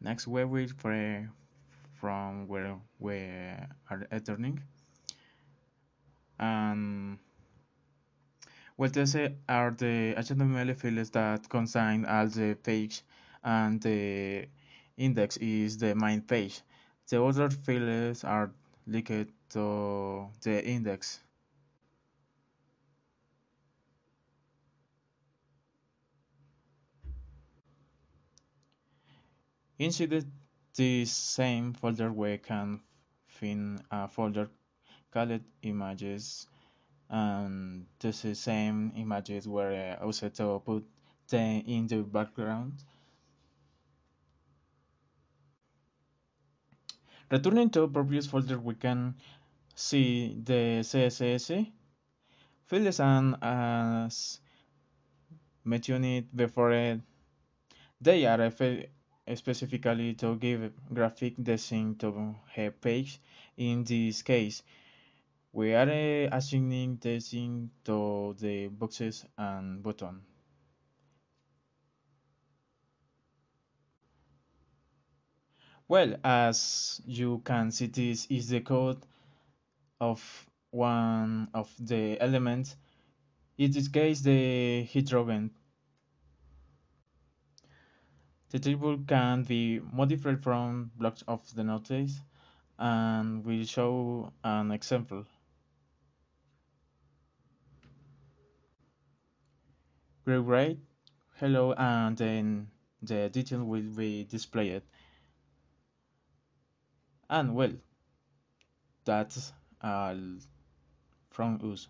Next, we will pray from where we are entering. And um, well, these are the HTML fields that contain all the page and the index is the main page. The other fields are linked to the index. Inside this same folder we can find a folder called images and this is same images were uh, also to put them in the background. Returning to previous folder we can see the CSS fields and as mentioned before they are specifically to give graphic design to a page. In this case, we are eh, assigning design to the boxes and button. Well, as you can see, this is the code of one of the elements. In this case, the hydrogen the table can be modified from blocks of the notice and we'll show an example. Great, great. Hello, and then the detail will be displayed. And well, that's all from us.